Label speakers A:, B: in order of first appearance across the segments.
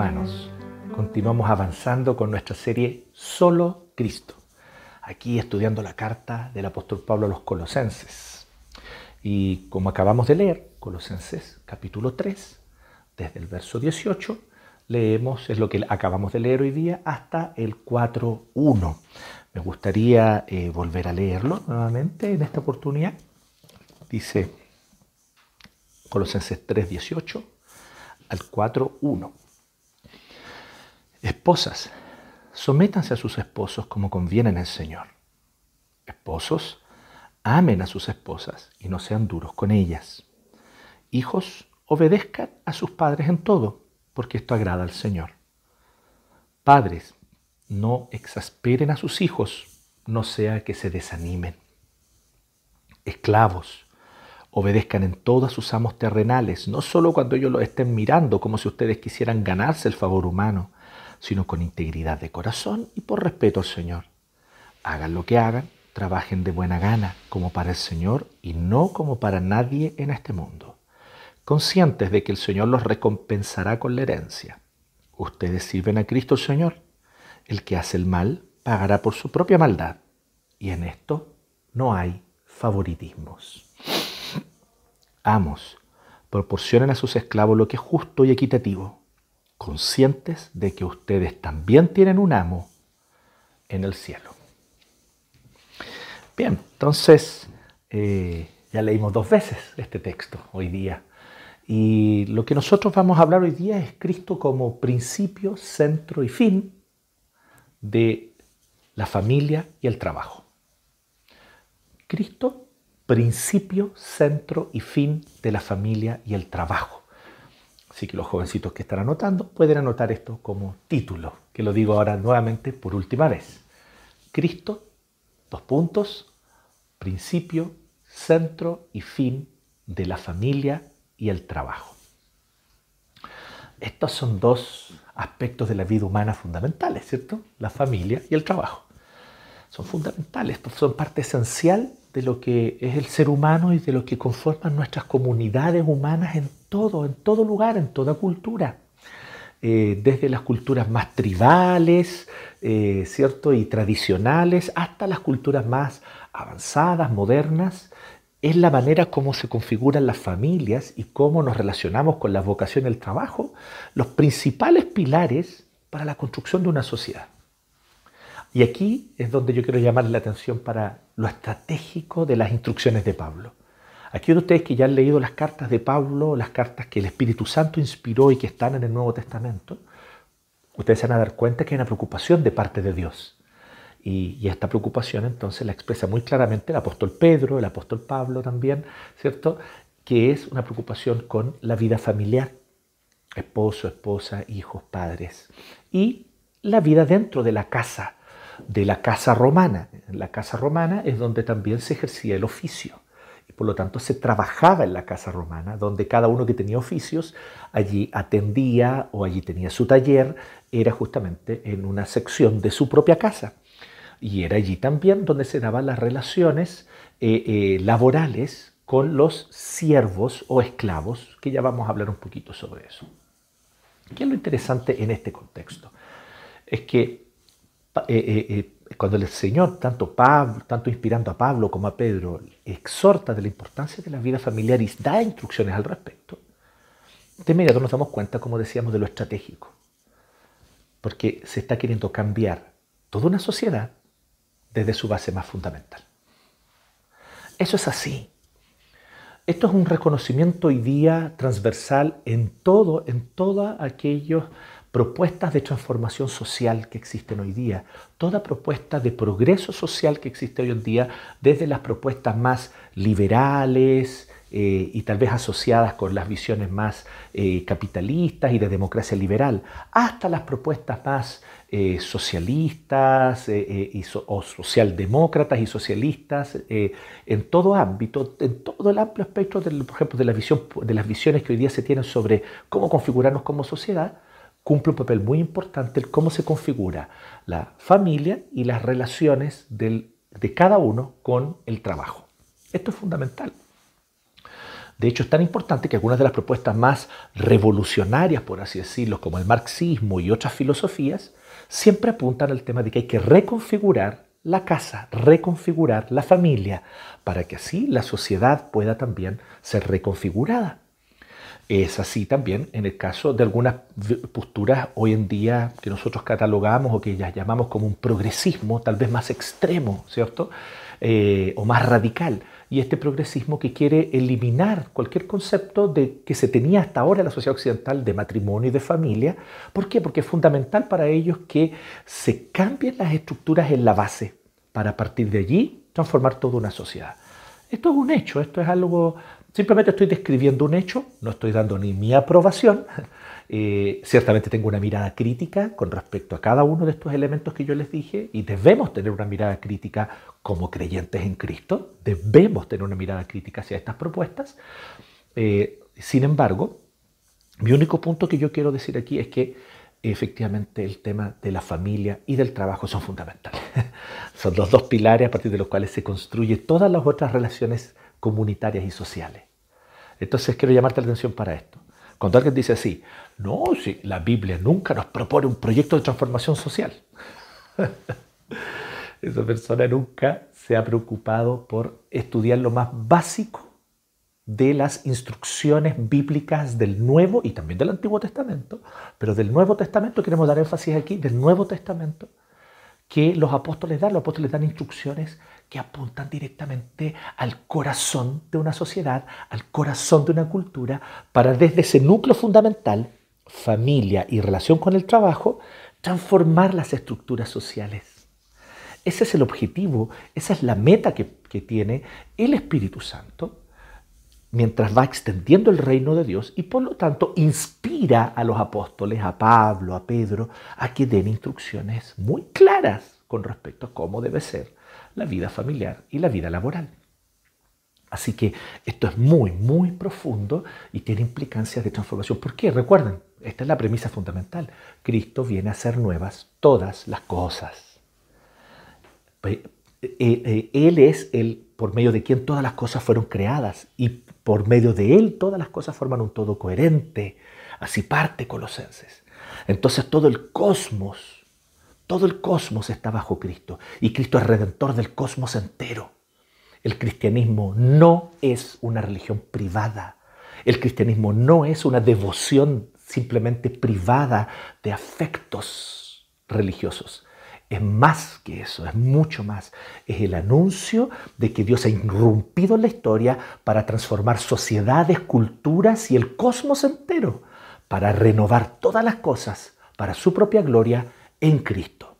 A: Hermanos. Continuamos avanzando con nuestra serie Solo Cristo. Aquí estudiando la carta del apóstol Pablo a los colosenses. Y como acabamos de leer, Colosenses capítulo 3, desde el verso 18, leemos, es lo que acabamos de leer hoy día, hasta el 4.1. Me gustaría eh, volver a leerlo nuevamente en esta oportunidad. Dice Colosenses 3.18 al 4.1. Esposas, sométanse a sus esposos como conviene en el Señor. Esposos, amen a sus esposas y no sean duros con ellas. Hijos, obedezcan a sus padres en todo, porque esto agrada al Señor. Padres, no exasperen a sus hijos, no sea que se desanimen. Esclavos, obedezcan en todo a sus amos terrenales, no solo cuando ellos los estén mirando como si ustedes quisieran ganarse el favor humano, sino con integridad de corazón y por respeto al Señor. Hagan lo que hagan, trabajen de buena gana, como para el Señor y no como para nadie en este mundo, conscientes de que el Señor los recompensará con la herencia. Ustedes sirven a Cristo Señor. El que hace el mal pagará por su propia maldad. Y en esto no hay favoritismos. Amos, proporcionen a sus esclavos lo que es justo y equitativo, conscientes de que ustedes también tienen un amo en el cielo. Bien, entonces eh, ya leímos dos veces este texto hoy día. Y lo que nosotros vamos a hablar hoy día es Cristo como principio, centro y fin de la familia y el trabajo. Cristo principio, centro y fin de la familia y el trabajo. Así que los jovencitos que están anotando pueden anotar esto como título, que lo digo ahora nuevamente por última vez. Cristo, dos puntos, principio, centro y fin de la familia y el trabajo. Estos son dos aspectos de la vida humana fundamentales, ¿cierto? La familia y el trabajo. Son fundamentales, son parte esencial de lo que es el ser humano y de lo que conforman nuestras comunidades humanas en todo, en todo lugar, en toda cultura. Eh, desde las culturas más tribales, eh, ¿cierto? Y tradicionales, hasta las culturas más avanzadas, modernas, es la manera como se configuran las familias y cómo nos relacionamos con la vocación y el trabajo, los principales pilares para la construcción de una sociedad. Y aquí es donde yo quiero llamar la atención para lo estratégico de las instrucciones de Pablo. Aquí ustedes que ya han leído las cartas de Pablo, las cartas que el Espíritu Santo inspiró y que están en el Nuevo Testamento, ustedes se van a dar cuenta que hay una preocupación de parte de Dios. Y, esta preocupación entonces la expresa muy claramente el apóstol Pedro, el apóstol Pablo también, ¿cierto? Que es una preocupación con la vida familiar, esposo, esposa, hijos, padres. Y la vida dentro de la casa, de la casa romana. La casa romana es donde también se ejercía el oficio. Y por lo tanto se trabajaba en la casa romana, donde cada uno que tenía oficios allí atendía o allí tenía su taller, era justamente en una sección de su propia casa. Y era allí también donde se daban las relaciones eh, eh, laborales con los siervos o esclavos, que ya vamos a hablar un poquito sobre eso. ¿Qué es lo interesante en este contexto? Es que eh, eh, eh, cuando el Señor, tanto, Pablo, tanto inspirando a Pablo como a Pedro, exhorta de la importancia de la vida familiar y da instrucciones al respecto, de inmediato nos damos cuenta, como decíamos, de lo estratégico. Porque se está queriendo cambiar toda una sociedad desde su base más fundamental. Eso es así. Esto es un reconocimiento hoy día transversal en todo, en todos aquellos propuestas de transformación social que existen hoy día, toda propuesta de progreso social que existe hoy en día, desde las propuestas más liberales eh, y tal vez asociadas con las visiones más eh, capitalistas y de democracia liberal, hasta las propuestas más eh, socialistas y o socialdemócratas y socialistas en todo ámbito, en todo el amplio espectro, del, por ejemplo, de, la de las visiones que hoy día se tienen sobre cómo configurarnos como sociedad, cumple un papel muy importante el cómo se configura la familia y las relaciones de cada uno con el trabajo. Esto es fundamental. De hecho, es tan importante que algunas de las propuestas más revolucionarias, por así decirlo, como el marxismo y otras filosofías, siempre apuntan al tema de que hay que reconfigurar la casa, reconfigurar la familia, para que así la sociedad pueda también ser reconfigurada. Es así también en el caso de algunas posturas hoy en día que nosotros catalogamos o que ya llamamos como un progresismo tal vez más extremo, ¿cierto? Eh, o más radical. Y este progresismo que quiere eliminar cualquier concepto de, que se tenía hasta ahora en la sociedad occidental de matrimonio y de familia. ¿Por qué? Porque es fundamental para ellos que se cambien las estructuras en la base para partir de allí transformar toda una sociedad. Esto es un hecho, esto es algo Simplemente estoy describiendo un hecho, no estoy dando ni mi aprobación. Eh, ciertamente tengo una mirada crítica con respecto a cada uno de estos elementos que yo les dije y debemos tener una mirada crítica como creyentes en Cristo, debemos tener una mirada crítica hacia estas propuestas. Eh, sin embargo, mi único punto que yo quiero decir aquí es que efectivamente el tema de la familia y del trabajo son fundamentales. son los dos pilares a partir de los cuales se construyen todas las otras relaciones comunitarias y sociales. Entonces quiero llamarte la atención para esto. Cuando alguien dice así, no, si la Biblia nunca nos propone un proyecto de transformación social. Esa persona nunca se ha preocupado por estudiar lo más básico de las instrucciones bíblicas del Nuevo y también del Antiguo Testamento, pero del Nuevo Testamento, queremos dar énfasis aquí, del Nuevo Testamento, que los apóstoles dan. Los apóstoles dan instrucciones que apuntan directamente al corazón de una sociedad, al corazón de una cultura, para desde ese núcleo fundamental, familia y relación con el trabajo, transformar las estructuras sociales. Ese es el objetivo, esa es la meta que, tiene el Espíritu Santo mientras va extendiendo el reino de Dios y por lo tanto inspira a los apóstoles, a Pablo, a Pedro, a que den instrucciones muy claras con respecto a cómo debe ser la vida familiar y la vida laboral. Así que esto es muy, muy profundo y tiene implicancias de transformación. ¿Por qué? Recuerden, esta es la premisa fundamental. Cristo viene a hacer nuevas todas las cosas. Eh, eh, él es el por medio de quien todas las cosas fueron creadas y por medio de Él todas las cosas forman un todo coherente. Así parte Colosenses. Entonces todo el cosmos todo el cosmos está bajo Cristo y Cristo es redentor del cosmos entero. El cristianismo no es una religión privada. El cristianismo no es una devoción simplemente privada de afectos religiosos. Es más que eso, es mucho más. Es el anuncio de que Dios ha irrumpido en la historia para transformar sociedades, culturas y el cosmos entero, para renovar todas las cosas para su propia gloria en Cristo.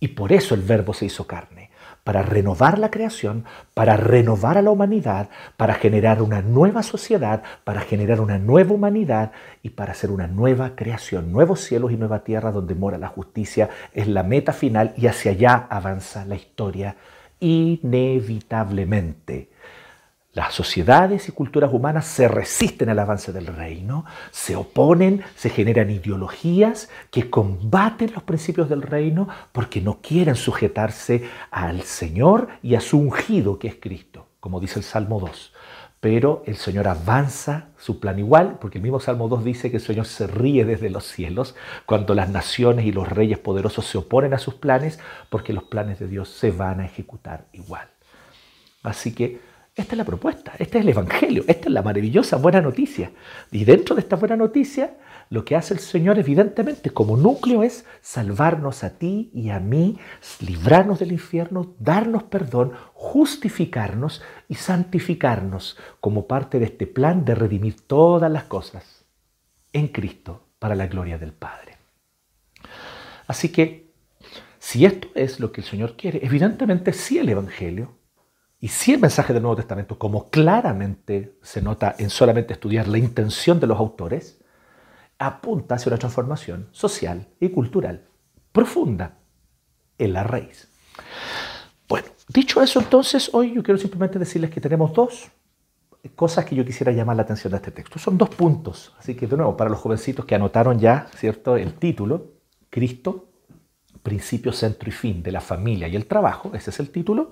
A: Y por eso el verbo se hizo carne, para renovar la creación, para renovar a la humanidad, para generar una nueva sociedad, para generar una nueva humanidad y para hacer una nueva creación, nuevos cielos y nueva tierra donde mora la justicia, es la meta final y hacia allá avanza la historia inevitablemente. Las sociedades y culturas humanas se resisten al avance del reino, se oponen, se generan ideologías que combaten los principios del reino porque no quieren sujetarse al Señor y a su ungido que es Cristo, como dice el Salmo 2. Pero el Señor avanza su plan igual, porque el mismo Salmo 2 dice que el Señor se ríe desde los cielos cuando las naciones y los reyes poderosos se oponen a sus planes, porque los planes de Dios se van a ejecutar igual. Así que esta es la propuesta, este es el Evangelio, esta es la maravillosa buena noticia. Y dentro de esta buena noticia, lo que hace el Señor evidentemente como núcleo es salvarnos a ti y a mí, librarnos del infierno, darnos perdón, justificarnos y santificarnos como parte de este plan de redimir todas las cosas en Cristo para la gloria del Padre. Así que, si esto es lo que el Señor quiere, evidentemente sí el Evangelio y si el mensaje del Nuevo Testamento, como claramente se nota en solamente estudiar la intención de los autores, apunta hacia una transformación social y cultural profunda en la raíz. Bueno, dicho eso entonces, hoy yo quiero simplemente decirles que tenemos dos cosas que yo quisiera llamar la atención de este texto. Son dos puntos, así que de nuevo, para los jovencitos que anotaron ya, ¿cierto?, el título, Cristo principio, centro y fin de la familia y el trabajo, ese es el título,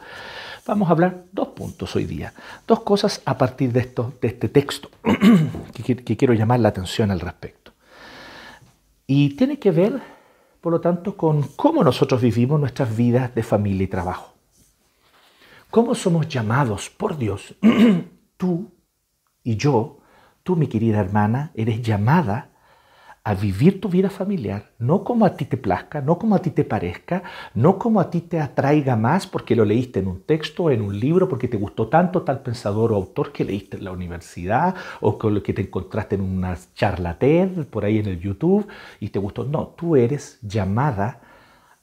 A: vamos a hablar dos puntos hoy día, dos cosas a partir de, esto, de este texto que, quiero llamar la atención al respecto. Y tiene que ver, por lo tanto, con cómo nosotros vivimos nuestras vidas de familia y trabajo. ¿Cómo somos llamados por Dios? Tú y yo, tú mi querida hermana, eres llamada a vivir tu vida familiar, no como a ti te plazca, no como a ti te parezca, no como a ti te atraiga más porque lo leíste en un texto, en un libro, porque te gustó tanto tal pensador o autor que leíste en la universidad o con lo que te encontraste en una charla TED por ahí en el YouTube y te gustó. No, tú eres llamada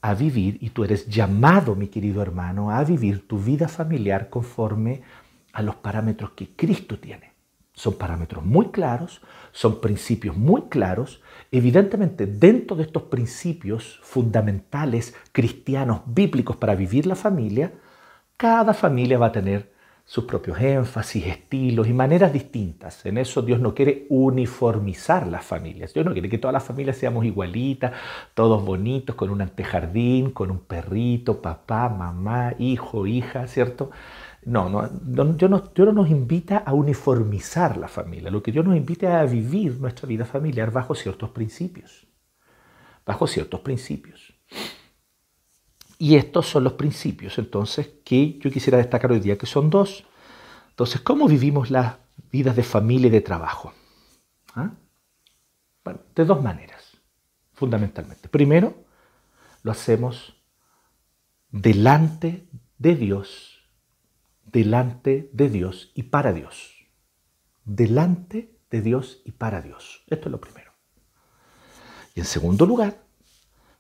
A: a vivir y tú eres llamado, mi querido hermano, a vivir tu vida familiar conforme a los parámetros que Cristo tiene. Son parámetros muy claros, son principios muy claros. Evidentemente, dentro de estos principios fundamentales cristianos, bíblicos para vivir la familia, cada familia va a tener sus propios énfasis, estilos y maneras distintas. En eso Dios no quiere uniformizar las familias. Dios no quiere que todas las familias seamos igualitas, todos bonitos, con un antejardín, con un perrito, papá, mamá, hijo, hija, ¿cierto? No, no, Dios, no, nos invita a uniformizar la familia, lo que Dios nos invita es a vivir nuestra vida familiar bajo ciertos principios, bajo ciertos principios. Y estos son los principios, entonces, que yo quisiera destacar hoy día, que son dos. Entonces, ¿cómo vivimos las vidas de familia y de trabajo? ¿Ah? De dos maneras, fundamentalmente. Primero, lo hacemos delante de Dios delante de Dios y para Dios. Delante de Dios y para Dios. Esto es lo primero. Y en segundo lugar,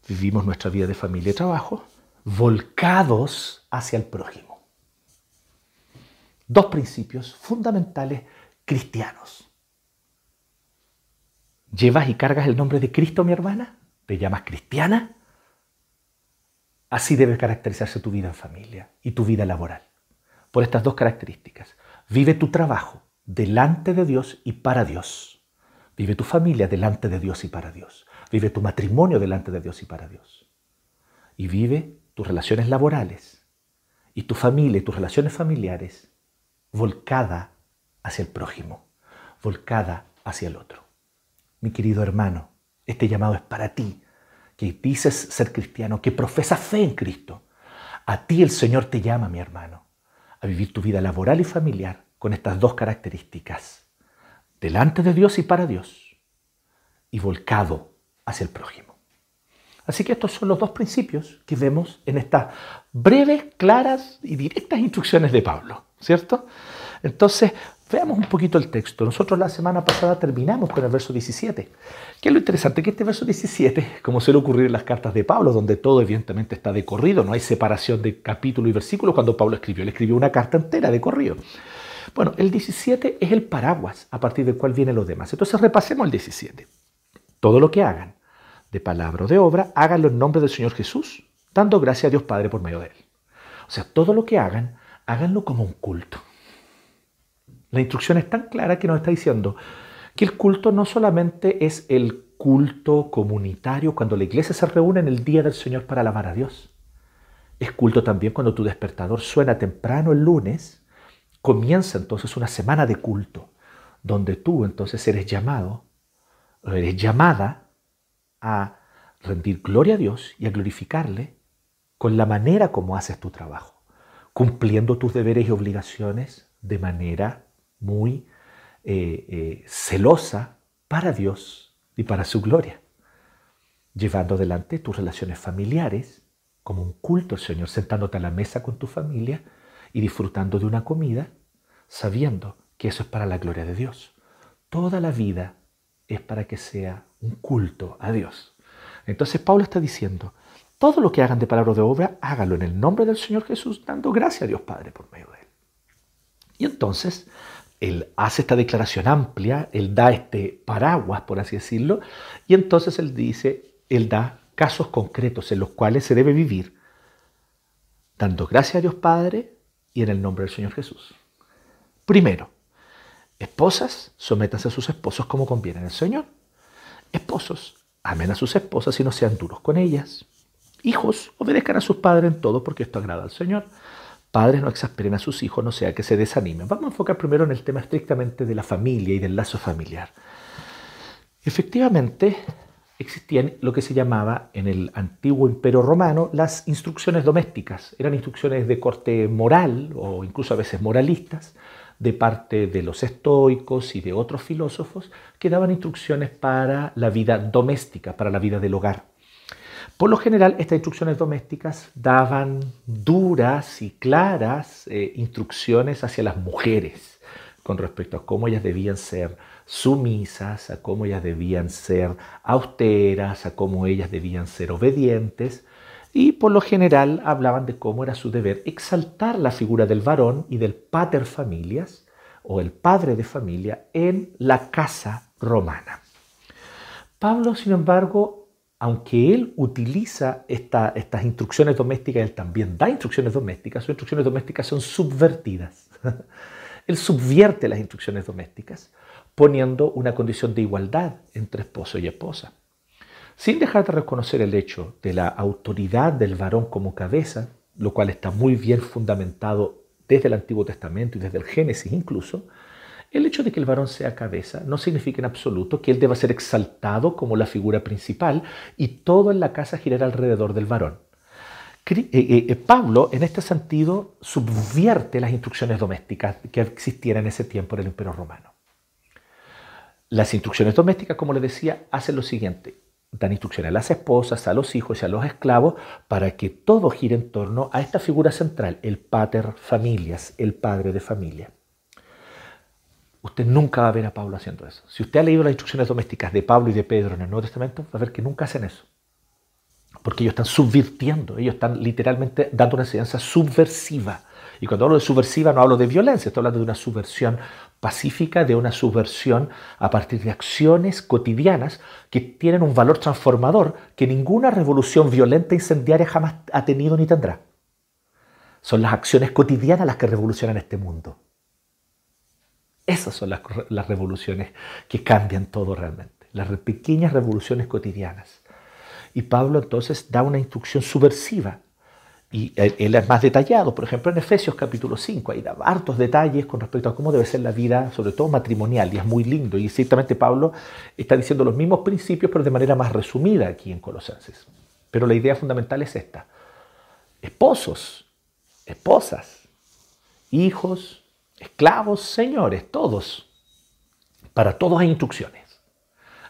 A: vivimos nuestra vida de familia y trabajo volcados hacia el prójimo. Dos principios fundamentales cristianos. ¿Llevas y cargas el nombre de Cristo, mi hermana? ¿Te llamas cristiana? Así debe caracterizarse tu vida en familia y tu vida laboral por estas dos características. Vive tu trabajo delante de Dios y para Dios. Vive tu familia delante de Dios y para Dios. Vive tu matrimonio delante de Dios y para Dios. Y vive tus relaciones laborales y tu familia y tus relaciones familiares volcada hacia el prójimo, volcada hacia el otro. Mi querido hermano, este llamado es para ti, que dices ser cristiano, que profesas fe en Cristo. A ti el Señor te llama, mi hermano a vivir tu vida laboral y familiar con estas dos características, delante de Dios y para Dios, y volcado hacia el prójimo. Así que estos son los dos principios que vemos en estas breves, claras y directas instrucciones de Pablo, ¿cierto? Entonces, veamos un poquito el texto. Nosotros la semana pasada terminamos con el verso 17. ¿Qué es lo interesante? Que este verso 17, como suele ocurrir en las cartas de Pablo, donde todo evidentemente está de corrido, no hay separación de capítulo y versículo cuando Pablo escribió. Él escribió una carta entera de corrido. Bueno, el 17 es el paraguas a partir del cual vienen los demás. Entonces repasemos el 17. Todo lo que hagan, de palabra o de obra, háganlo en nombre del Señor Jesús, dando gracias a Dios Padre por medio de Él. O sea, todo lo que hagan, háganlo como un culto. La instrucción es tan clara que nos está diciendo que el culto no solamente es el culto comunitario cuando la iglesia se reúne en el día del Señor para alabar a Dios. Es culto también cuando tu despertador suena temprano el lunes, comienza entonces una semana de culto, donde tú entonces eres llamado, eres llamada a rendir gloria a Dios y a glorificarle con la manera como haces tu trabajo, cumpliendo tus deberes y obligaciones de manera muy eh, eh, celosa para Dios y para su gloria, llevando adelante tus relaciones familiares como un culto al Señor, sentándote a la mesa con tu familia y disfrutando de una comida, sabiendo que eso es para la gloria de Dios. Toda la vida es para que sea un culto a Dios. Entonces Pablo está diciendo, todo lo que hagan de palabra o de obra, hágalo en el nombre del Señor Jesús, dando gracia a Dios Padre por medio de él. Y entonces él hace esta declaración amplia, él da este paraguas, por así decirlo, y entonces él dice, él da casos concretos en los cuales se debe vivir, dando gracias a Dios Padre y en el nombre del Señor Jesús. Primero, esposas, sométanse a sus esposos como conviene en el Señor. Esposos, amen a sus esposas y no sean duros con ellas. Hijos, obedezcan a sus padres en todo porque esto agrada al Señor. Padres, no exasperen a sus hijos, no sea que se desanimen. Vamos a enfocar primero en el tema estrictamente de la familia y del lazo familiar. Efectivamente, existían lo que se llamaba en el antiguo imperio romano las instrucciones domésticas. Eran instrucciones de corte moral o incluso a veces moralistas de parte de los estoicos y de otros filósofos que daban instrucciones para la vida doméstica, para la vida del hogar. Por lo general, estas instrucciones domésticas daban duras y claras eh, instrucciones hacia las mujeres con respecto a cómo ellas debían ser sumisas, a cómo ellas debían ser austeras, a cómo ellas debían ser obedientes, y por lo general hablaban de cómo era su deber exaltar la figura del varón y del pater familias, o el padre de familia, en la casa romana. Pablo, sin embargo, aunque él utiliza estas instrucciones domésticas, él también da instrucciones domésticas, sus instrucciones domésticas son subvertidas. él subvierte las instrucciones domésticas poniendo una condición de igualdad entre esposo y esposa. Sin dejar de reconocer el hecho de la autoridad del varón como cabeza, lo cual está muy bien fundamentado desde el Antiguo Testamento y desde el Génesis incluso, el hecho de que el varón sea cabeza no significa en absoluto que él deba ser exaltado como la figura principal y todo en la casa girará alrededor del varón. Eh, eh, eh, Pablo, en este sentido, subvierte las instrucciones domésticas que existieran en ese tiempo en el Imperio Romano. Las instrucciones domésticas, como les decía, hacen lo siguiente. Dan instrucciones a las esposas, a los hijos y a los esclavos para que todo gire en torno a esta figura central, el pater familias, el padre de familia. Usted nunca va a ver a Pablo haciendo eso. Si usted ha leído las instrucciones domésticas de Pablo y de Pedro en el Nuevo Testamento, va a ver que nunca hacen eso. Porque ellos están subvirtiendo, ellos están literalmente dando una enseñanza subversiva. Y cuando hablo de subversiva no hablo de violencia, estoy hablando de una subversión pacífica, de una subversión a partir de acciones cotidianas que tienen un valor transformador que ninguna revolución violenta incendiaria jamás ha tenido ni tendrá. Son las acciones cotidianas las que revolucionan este mundo. Esas son las, revoluciones que cambian todo realmente, las pequeñas revoluciones cotidianas. Y Pablo entonces da una instrucción subversiva y él es más detallado, por ejemplo, en Efesios capítulo 5, ahí da hartos detalles con respecto a cómo debe ser la vida, sobre todo matrimonial, y es muy lindo. Y ciertamente Pablo está diciendo los mismos principios, pero de manera más resumida aquí en Colosenses. Pero la idea fundamental es esta. Esposos, esposas, hijos, esclavos, señores, todos. Para todos hay instrucciones.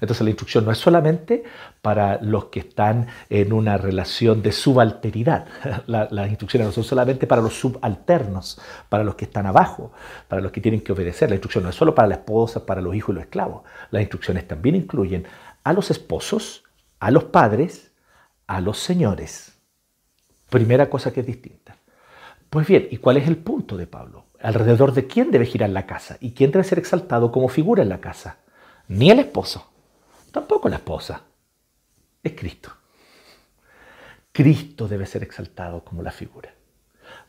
A: Entonces la instrucción no es solamente para los que están en una relación de subalteridad. las instrucciones no son solamente para los subalternos, para los que están abajo, para los que tienen que obedecer. La instrucción no es solo para la esposa, para los hijos y los esclavos. Las instrucciones también incluyen a los esposos, a los padres, a los señores. Primera cosa que es distinta. Pues bien, ¿y cuál es el punto de Pablo? ¿Alrededor de quién debe girar la casa? ¿Y quién debe ser exaltado como figura en la casa? Ni el esposo, Tampoco la esposa. Es Cristo. Cristo debe ser exaltado como la figura.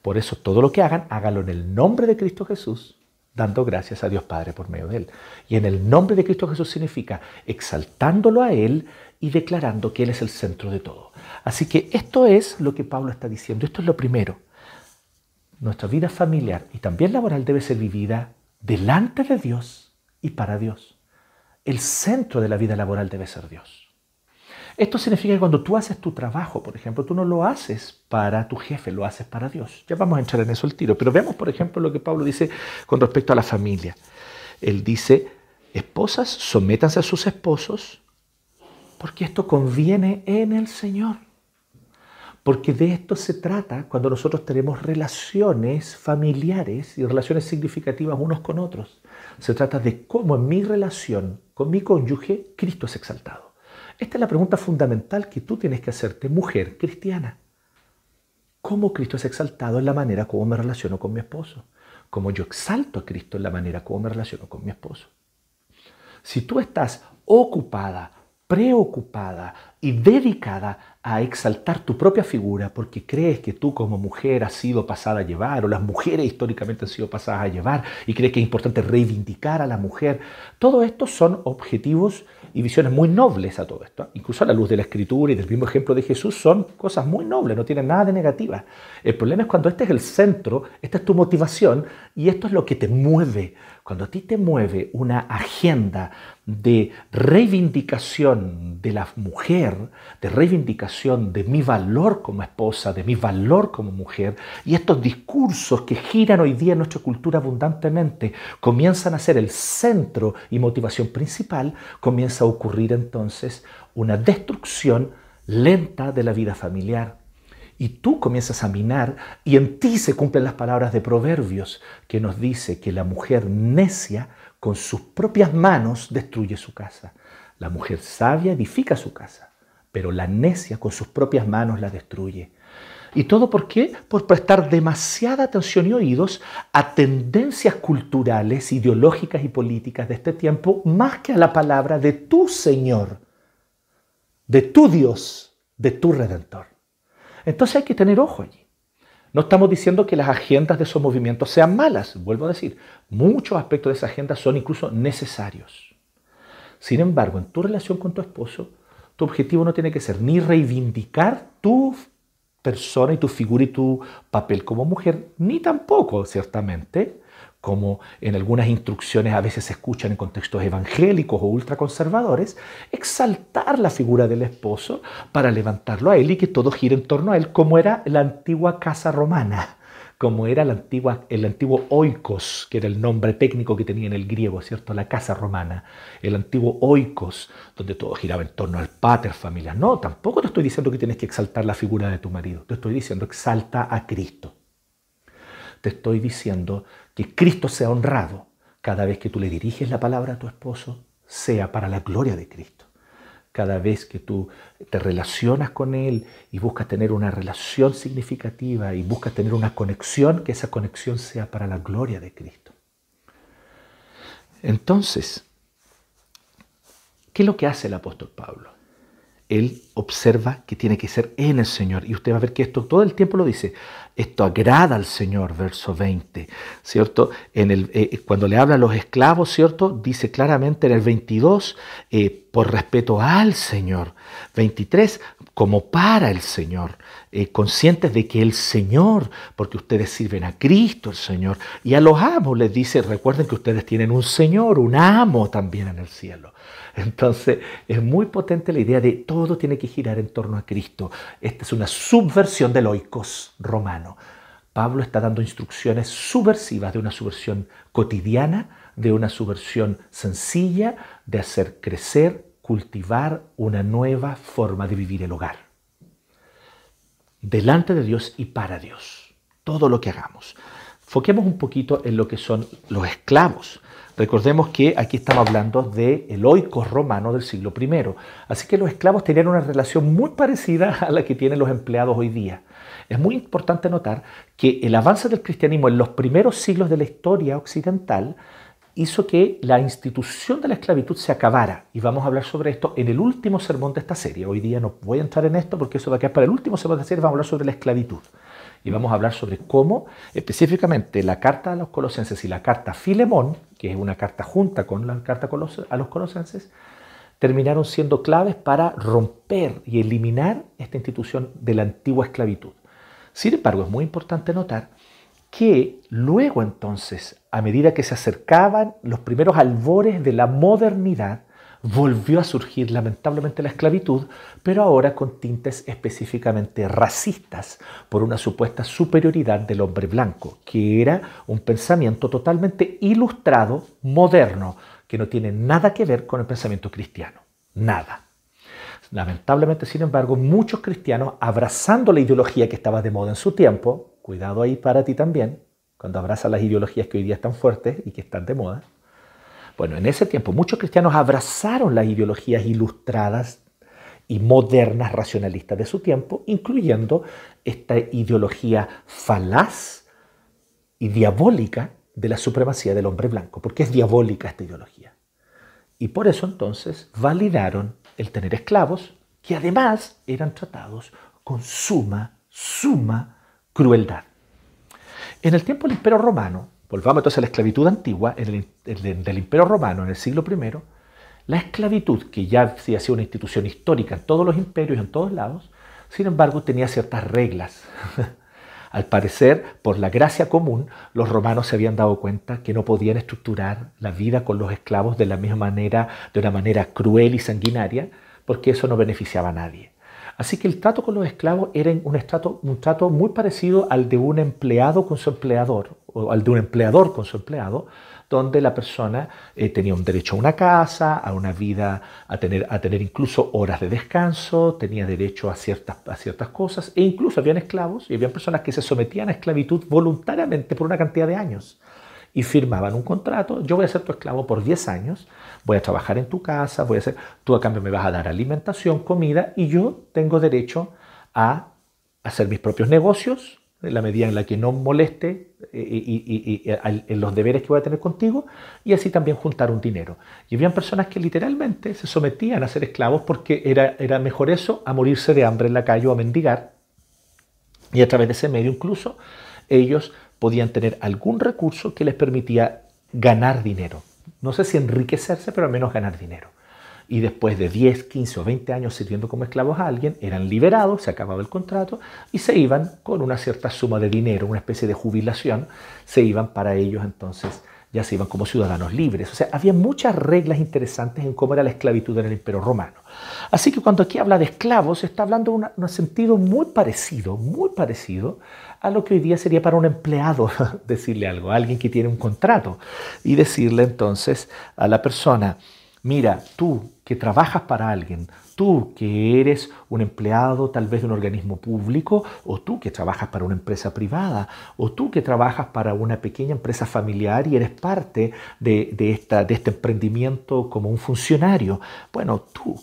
A: Por eso todo lo que hagan, hágalo en el nombre de Cristo Jesús, dando gracias a Dios Padre por medio de Él. Y en el nombre de Cristo Jesús significa exaltándolo a Él y declarando que Él es el centro de todo. Así que esto es lo que Pablo está diciendo. Esto es lo primero. Nuestra vida familiar y también laboral debe ser vivida delante de Dios y para Dios el centro de la vida laboral debe ser Dios. Esto significa que cuando tú haces tu trabajo, por ejemplo, tú no lo haces para tu jefe, lo haces para Dios. Ya vamos a entrar en eso el tiro. Pero veamos, por ejemplo, lo que Pablo dice con respecto a la familia. Él dice, esposas, sométanse a sus esposos, porque esto conviene en el Señor. Porque de esto se trata cuando nosotros tenemos relaciones familiares y relaciones significativas unos con otros. Se trata de cómo en mi relación con mi cónyuge Cristo es exaltado. Esta es la pregunta fundamental que tú tienes que hacerte, mujer cristiana. ¿Cómo Cristo es exaltado en la manera como me relaciono con mi esposo? ¿Cómo yo exalto a Cristo en la manera como me relaciono con mi esposo? Si tú estás ocupada, preocupada, y dedicada a exaltar tu propia figura porque crees que tú como mujer has sido pasada a llevar o las mujeres históricamente han sido pasadas a llevar y crees que es importante reivindicar a la mujer. Todo esto son objetivos y visiones muy nobles a todo esto. Incluso a la luz de la escritura y del mismo ejemplo de Jesús son cosas muy nobles, no tienen nada de negativa. El problema es cuando este es el centro, esta es tu motivación y esto es lo que te mueve. Cuando a ti te mueve una agenda de reivindicación de la mujer, de reivindicación de mi valor como esposa, de mi valor como mujer, y estos discursos que giran hoy día en nuestra cultura abundantemente comienzan a ser el centro y motivación principal, comienza a ocurrir entonces una destrucción lenta de la vida familiar. Y tú comienzas a minar y en ti se cumplen las palabras de Proverbios que nos dice que la mujer necia con sus propias manos destruye su casa. La mujer sabia edifica su casa, pero la necia con sus propias manos la destruye. ¿Y todo por qué? Por prestar demasiada atención y oídos a tendencias culturales, ideológicas y políticas de este tiempo, más que a la palabra de tu Señor, de tu Dios, de tu Redentor. Entonces hay que tener ojo allí. No estamos diciendo que las agendas de esos movimientos sean malas, vuelvo a decir, muchos aspectos de esa agenda son incluso necesarios. Sin embargo, en tu relación con tu esposo, tu objetivo no tiene que ser ni reivindicar tu persona y tu figura y tu papel como mujer, ni tampoco, ciertamente, como en algunas instrucciones a veces se escuchan en contextos evangélicos o ultraconservadores, exaltar la figura del esposo para levantarlo a él y que todo gire en torno a él, como era la antigua casa romana, como era el antiguo oikos, que era el nombre técnico que tenía en el griego, ¿cierto? La casa romana, el antiguo oikos, donde todo giraba en torno al pater familia. No, tampoco te estoy diciendo que tienes que exaltar la figura de tu marido, te estoy diciendo exalta a Cristo. Te estoy diciendo que Cristo sea honrado cada vez que tú le diriges la palabra a tu esposo, sea para la gloria de Cristo. Cada vez que tú te relacionas con Él y buscas tener una relación significativa y buscas tener una conexión, que esa conexión sea para la gloria de Cristo. Entonces, ¿qué es lo que hace el apóstol Pablo? Él observa que tiene que ser en el Señor. Y usted va a ver que esto todo el tiempo lo dice. Esto agrada al Señor, verso 20, ¿cierto? El, eh, cuando le habla a los esclavos, ¿cierto? Dice claramente en el 22, eh, por respeto al Señor. 23, como para el Señor. Eh, conscientes de que el Señor, porque ustedes sirven a Cristo el Señor. Y a los amos les dice, recuerden que ustedes tienen un Señor, un amo también en el cielo. Entonces es muy potente la idea de todo tiene que girar en torno a Cristo. Esta es una subversión del oikos romano. Pablo está dando instrucciones subversivas de una subversión cotidiana, de una subversión sencilla, de hacer crecer, cultivar una nueva forma de vivir el hogar. Delante de Dios y para Dios. Todo lo que hagamos. Foquemos un poquito en lo que son los esclavos. Recordemos que aquí estamos hablando del el oikos romano del siglo I. Así que los esclavos tenían una relación muy parecida a la que tienen los empleados hoy día. Es muy importante notar que el avance del cristianismo en los primeros siglos de la historia occidental hizo que la institución de la esclavitud se acabara. Y vamos a hablar sobre esto en el último sermón de esta serie. Hoy día no voy a entrar en esto porque eso va a quedar para el último sermón de esta serie. Vamos a hablar sobre la esclavitud y vamos a hablar sobre cómo específicamente la carta a los colosenses y la carta Filemón, que es una carta junta con la carta a los colosenses, terminaron siendo claves para romper y eliminar esta institución de la antigua esclavitud. Sin embargo, es muy importante notar que luego entonces, a medida que se acercaban los primeros albores de la modernidad, volvió a surgir lamentablemente la esclavitud, pero ahora con tintes específicamente racistas por una supuesta superioridad del hombre blanco, que era un pensamiento totalmente ilustrado, moderno, que no tiene nada que ver con el pensamiento cristiano. Nada. Lamentablemente, sin embargo, muchos cristianos, abrazando la ideología que estaba de moda en su tiempo, cuidado ahí para ti también, cuando abrazas las ideologías que hoy día están fuertes y que están de moda, bueno, en ese tiempo muchos cristianos abrazaron las ideologías ilustradas y modernas racionalistas de su tiempo, incluyendo esta ideología falaz y diabólica de la supremacía del hombre blanco, porque es diabólica esta ideología. Y por eso entonces validaron el tener esclavos que además eran tratados con suma, suma crueldad. En el tiempo del Imperio Romano, volvamos entonces a la esclavitud antigua, en el, Imperio Romano en el siglo I, la esclavitud, que ya se hacía una institución histórica en todos los imperios, en todos lados, sin embargo tenía ciertas reglas. Al parecer, por la gracia común, los romanos se habían dado cuenta que no podían estructurar la vida con los esclavos de la misma manera, de una manera cruel y sanguinaria, porque eso no beneficiaba a nadie. Así que el trato con los esclavos era un trato, un trato muy parecido al de un empleado con su empleador, al de un empleador con su empleado, donde la persona eh, tenía un derecho a una casa, a una vida, a tener, incluso horas de descanso, tenía derecho a ciertas, a ciertas cosas, e incluso habían esclavos y habían personas que se sometían a esclavitud voluntariamente por una cantidad de años y firmaban un contrato, yo voy a ser tu esclavo por 10 años, voy a trabajar en tu casa, voy a ser, tú a cambio me vas a dar alimentación, comida y yo tengo derecho a hacer mis propios negocios en la medida en la que no moleste eh, y, en los deberes que voy a tener contigo y así también juntar un dinero. Y habían personas que literalmente se sometían a ser esclavos porque era, era mejor eso a morirse de hambre en la calle o a mendigar y a través de ese medio incluso ellos podían tener algún recurso que les permitía ganar dinero. No sé si enriquecerse, pero al menos ganar dinero. Y después de 10, 15 o 20 años sirviendo como esclavos a alguien, eran liberados, se acababa el contrato y se iban con una cierta suma de dinero, una especie de jubilación, se iban para ellos entonces ya se iban como ciudadanos libres. O sea, había muchas reglas interesantes en cómo era la esclavitud en el Imperio Romano. Así que cuando aquí habla de esclavos, está hablando en un sentido muy parecido, muy parecido a lo que hoy día sería para un empleado decirle algo, a alguien que tiene un contrato, y decirle entonces a la persona, mira, tú que trabajas para alguien, tú que eres un empleado tal vez de un organismo público, o tú que trabajas para una empresa privada, o tú que trabajas para una pequeña empresa familiar y eres parte de, esta, de este emprendimiento como un funcionario, bueno, tú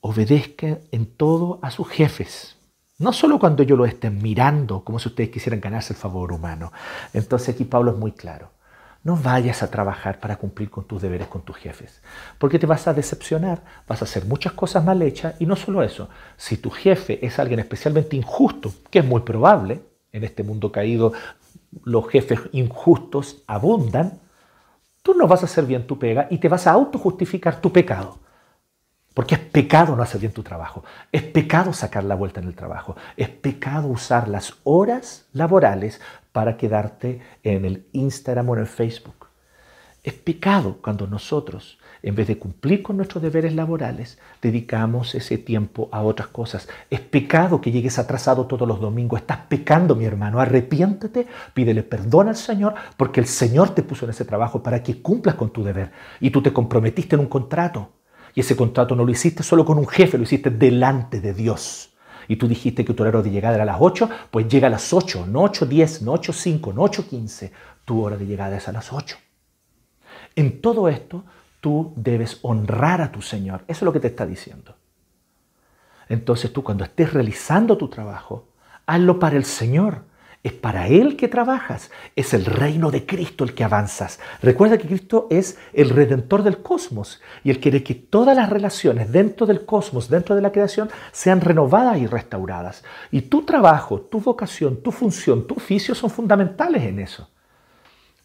A: obedezca en todo a sus jefes. No solo cuando yo lo estén mirando, como si ustedes quisieran ganarse el favor humano. Entonces aquí Pablo es muy claro. No vayas a trabajar para cumplir con tus deberes con tus jefes, porque te vas a decepcionar, vas a hacer muchas cosas mal hechas y no solo eso, si tu jefe es alguien especialmente injusto, que es muy probable, en este mundo caído los jefes injustos abundan, tú no vas a hacer bien tu pega y te vas a autojustificar tu pecado. Porque es pecado no hacer bien tu trabajo, es pecado sacar la vuelta en el trabajo, es pecado usar las horas laborales para quedarte en el Instagram o en el Facebook. Es pecado cuando nosotros, en vez de cumplir con nuestros deberes laborales, dedicamos ese tiempo a otras cosas. Es pecado que llegues atrasado todos los domingos. Estás pecando, mi hermano. Arrepiéntete, pídele perdón al Señor, porque el Señor te puso en ese trabajo para que cumplas con tu deber. Y tú te comprometiste en un contrato. Y ese contrato no lo hiciste solo con un jefe, lo hiciste delante de Dios. Y tú dijiste que tu horario de llegada era a las 8, pues llega a las 8, no 8.10, no 8.05, no 8.15. Tu hora de llegada es a las 8. En todo esto, tú debes honrar a tu Señor. Eso es lo que te está diciendo. Entonces tú cuando estés realizando tu trabajo, hazlo para el Señor es para Él que trabajas. Es el reino de Cristo el que avanzas. Recuerda que Cristo es el redentor del cosmos y Él quiere que todas las relaciones dentro del cosmos, dentro de la creación, sean renovadas y restauradas. Y tu trabajo, tu vocación, tu función, tu oficio son fundamentales en eso.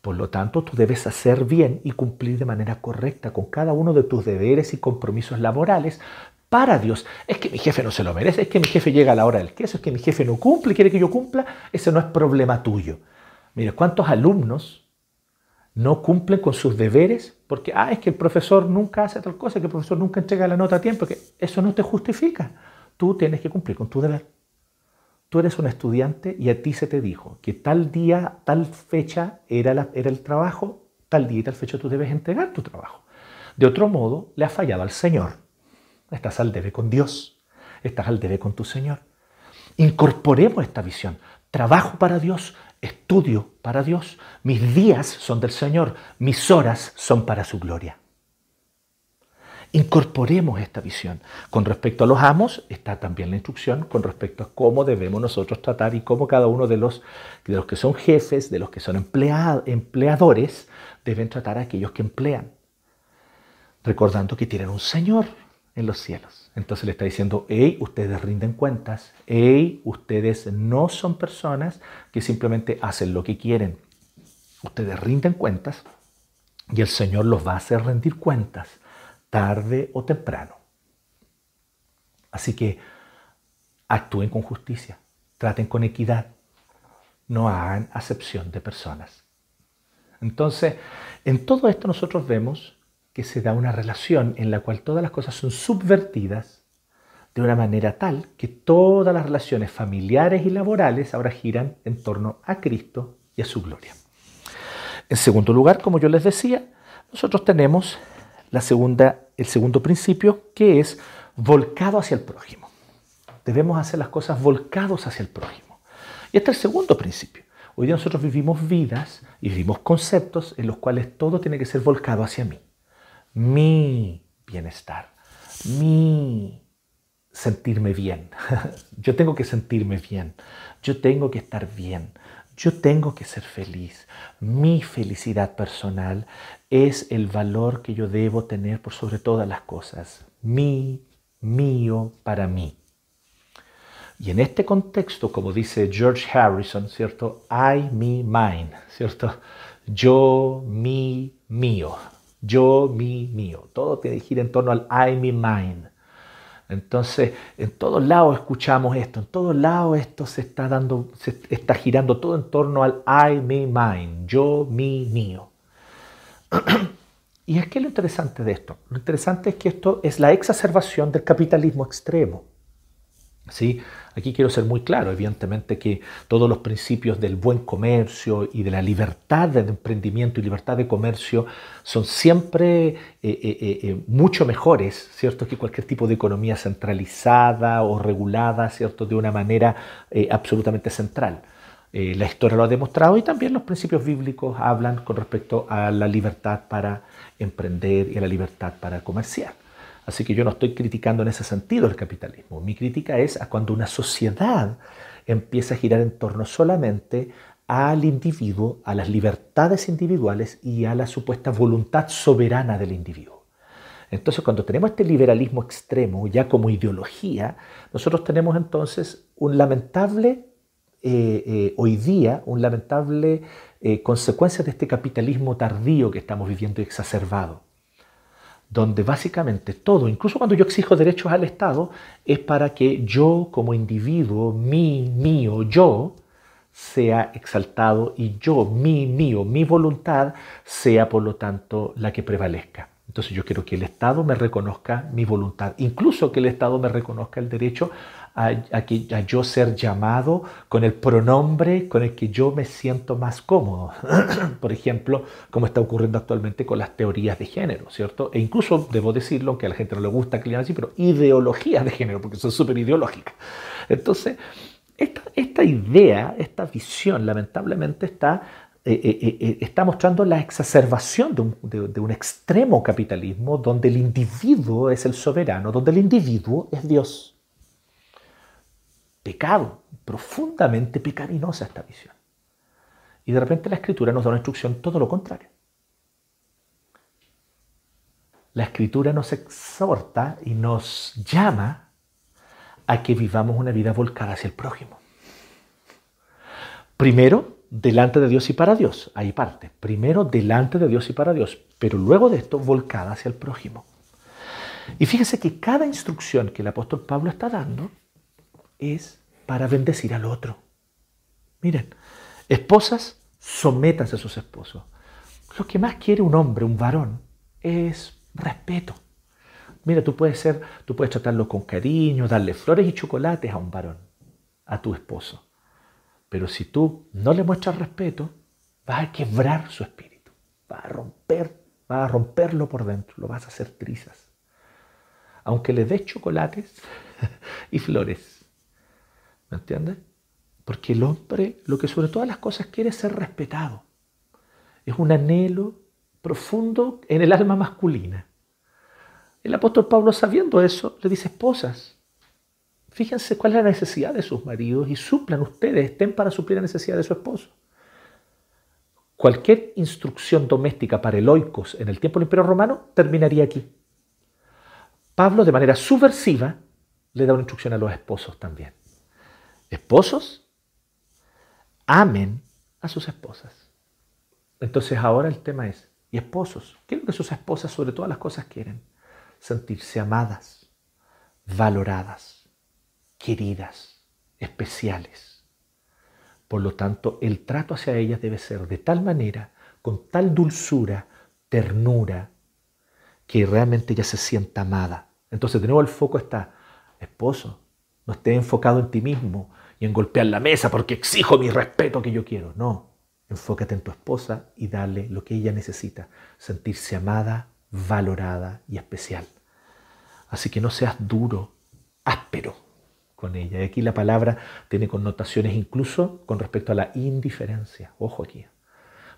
A: Por lo tanto, tú debes hacer bien y cumplir de manera correcta con cada uno de tus deberes y compromisos laborales para Dios. Es que mi jefe no se lo merece, es que mi jefe llega a la hora del queso, es que mi jefe no cumple, quiere que yo cumpla, ese no es problema tuyo. Mira, ¿cuántos alumnos no cumplen con sus deberes porque, ah, es que el profesor nunca hace tal cosa, que el profesor nunca entrega la nota a tiempo, eso no te justifica. Tú tienes que cumplir con tu deber. Tú eres un estudiante y a ti se te dijo que tal día, tal fecha era, era el trabajo, tal día y tal fecha tú debes entregar tu trabajo. De otro modo, le ha fallado al Señor. Estás al debe con Dios. Estás al debe con tu Señor. Incorporemos esta visión. Trabajo para Dios, estudio para Dios. Mis días son del Señor, mis horas son para su gloria. Incorporemos esta visión. Con respecto a los amos, está también la instrucción con respecto a cómo debemos nosotros tratar y cómo cada uno de los, de los que son jefes, de los que son empleadores, deben tratar a aquellos que emplean. Recordando que tienen un Señor, en los cielos. Entonces le está diciendo, hey, ustedes rinden cuentas, hey, ustedes no son personas que simplemente hacen lo que quieren. Ustedes rinden cuentas y el Señor los va a hacer rendir cuentas tarde o temprano. Así que actúen con justicia, traten con equidad, no hagan acepción de personas. Entonces, en todo esto nosotros vemos que se da una relación en la cual todas las cosas son subvertidas de una manera tal que todas las relaciones familiares y laborales ahora giran en torno a Cristo y a su gloria. En segundo lugar, como yo les decía, nosotros tenemos la segunda, el segundo principio que es volcado hacia el prójimo. Debemos hacer las cosas volcados hacia el prójimo. Y este es el segundo principio. Hoy día nosotros vivimos vidas y vivimos conceptos en los cuales todo tiene que ser volcado hacia mí. Mi bienestar, mi sentirme bien. Yo tengo que sentirme bien. Yo tengo que estar bien. Yo tengo que ser feliz. Mi felicidad personal es el valor que yo debo tener por sobre todas las cosas. Mi, mío, para mí. Y en este contexto, como dice George Harrison, ¿cierto? I, me, mine, ¿cierto? Yo, mi, mío. Yo, mi, mío. Todo tiene que girar en torno al I, me, mine. Entonces, en todos lados escuchamos esto, en todos lados esto se está dando, se está girando todo en torno al I, me, mine, yo, mi, mío. y es que lo interesante de esto, lo interesante es que esto es la exacerbación del capitalismo extremo. ¿Sí? Aquí quiero ser muy claro, evidentemente que todos los principios del buen comercio y de la libertad de emprendimiento y libertad de comercio son siempre eh, eh, eh, mucho mejores, ¿cierto? Que cualquier tipo de economía centralizada o regulada, ¿cierto? De una manera absolutamente central. la historia lo ha demostrado y también los principios bíblicos hablan con respecto a la libertad para emprender y a la libertad para comerciar. Así que yo no estoy criticando en ese sentido el capitalismo. Mi crítica es a cuando una sociedad empieza a girar en torno solamente al individuo, a las libertades individuales y a la supuesta voluntad soberana del individuo. Entonces, cuando tenemos este liberalismo extremo ya como ideología, nosotros tenemos entonces un lamentable, eh, eh, hoy día, un lamentable eh, consecuencia de este capitalismo tardío que estamos viviendo exacerbado donde básicamente todo, incluso cuando yo exijo derechos al Estado, es para que yo como individuo, mi, mío, yo, sea exaltado y yo, mi, mío, mi voluntad, sea por lo tanto la que prevalezca. Entonces yo quiero que el Estado me reconozca mi voluntad, incluso que el Estado me reconozca el derecho a, a, yo ser llamado con el pronombre con el que yo me siento más cómodo. Por ejemplo, como está ocurriendo actualmente con las teorías de género, ¿cierto? E incluso, debo decirlo, aunque a la gente no le gusta que así, pero ideologías de género, porque son súper ideológicas. Entonces, esta, esta idea, esta visión, lamentablemente está eh, eh, eh, está mostrando la exacerbación de un, de un, extremo capitalismo donde el individuo es el soberano, donde el individuo es Dios pecado, profundamente pecaminosa esta visión. Y de repente la escritura nos da una instrucción todo lo contrario. La escritura nos exhorta y nos llama a que vivamos una vida volcada hacia el prójimo. Primero, delante de Dios y para Dios. Ahí parte. Primero, delante de Dios y para Dios. Pero luego de esto, volcada hacia el prójimo. Y fíjese que cada instrucción que el apóstol Pablo está dando es para bendecir al otro. Miren, esposas, sométanse a sus esposos. Lo que más quiere un hombre, un varón, es respeto. Mira, tú puedes ser, tú puedes tratarlo con cariño, darle flores y chocolates a un varón, a tu esposo. Pero si tú no le muestras respeto, vas a quebrar su espíritu, vas a romper, vas a romperlo por dentro, lo vas a hacer trizas. Aunque le des chocolates y flores, ¿Me entiendes? Porque el hombre lo que sobre todas las cosas quiere es ser respetado. Es un anhelo profundo en el alma masculina. El apóstol Pablo, sabiendo eso, le dice, esposas, fíjense cuál es la necesidad de sus maridos y suplan ustedes, estén para suplir la necesidad de su esposo. Cualquier instrucción doméstica para el oikos en el tiempo del Imperio Romano terminaría aquí. Pablo de manera subversiva le da una instrucción a los esposos también. Esposos, amen a sus esposas. Entonces ahora el tema es, ¿y esposos? ¿Qué es lo que sus esposas sobre todas las cosas quieren? Sentirse amadas, valoradas, queridas, especiales. Por lo tanto, el trato hacia ellas debe ser de tal manera, con tal dulzura, ternura, que realmente ella se sienta amada. Entonces, de nuevo el foco está, esposo, no esté enfocado en ti mismo y en golpear la mesa porque exijo mi respeto que yo quiero. No, enfócate en tu esposa y dale lo que ella necesita, sentirse amada, valorada y especial. Así que no seas duro, áspero con ella. Y aquí la palabra tiene connotaciones incluso con respecto a la indiferencia. Ojo aquí.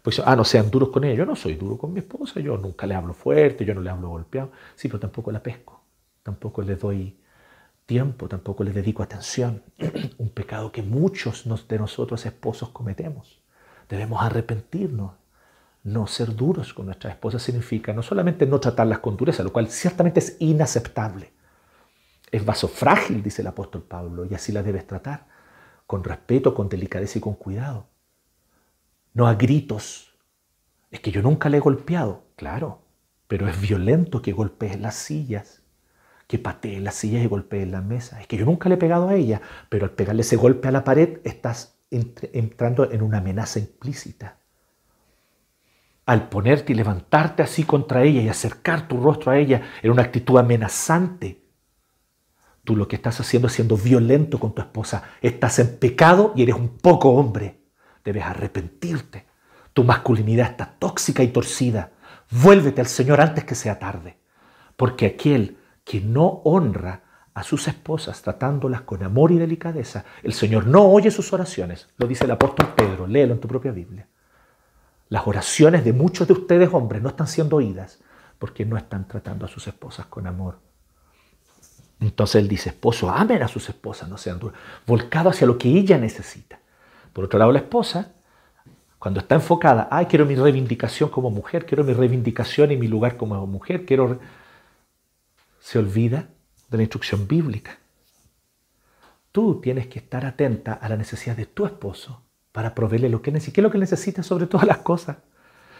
A: Pues, ah, no sean duros con ella. Yo no soy duro con mi esposa, yo nunca le hablo fuerte, yo no le hablo golpeado. Sí, pero tampoco la pesco, tampoco le doy tiempo, tampoco le dedico atención. Un pecado que muchos de nosotros esposos cometemos. Debemos arrepentirnos. No ser duros con nuestra esposa significa no solamente no tratarlas con dureza, lo cual ciertamente es inaceptable. Es vaso frágil, dice el apóstol Pablo, y así la debes tratar, con respeto, con delicadeza y con cuidado no a gritos. Es que yo nunca le he golpeado, claro, pero es violento que golpees las sillas, que patees las sillas y golpees la mesa. Es que yo nunca le he pegado a ella, pero al pegarle ese golpe a la pared estás entrando en una amenaza implícita. Al ponerte y levantarte así contra ella y acercar tu rostro a ella en una actitud amenazante, tú lo que estás haciendo es siendo violento con tu esposa. Estás en pecado y eres un poco hombre. Debes arrepentirte. Tu masculinidad está tóxica y torcida. Vuélvete al Señor antes que sea tarde. Porque aquel que no honra a sus esposas tratándolas con amor y delicadeza, el Señor no oye sus oraciones. Lo dice el apóstol Pedro, léelo en tu propia Biblia. Las oraciones de muchos de ustedes hombres no están siendo oídas porque no están tratando a sus esposas con amor. Entonces él dice, esposo, amen a sus esposas, no sean duros, volcado hacia lo que ella necesita. Por otro lado, la esposa, cuando está enfocada, ay, quiero mi reivindicación como mujer, quiero mi reivindicación y mi lugar como mujer, quiero... Se olvida de la instrucción bíblica. Tú tienes que estar atenta a la necesidad de tu esposo para proveerle lo que necesita. ¿Qué es lo que necesita sobre todas las cosas?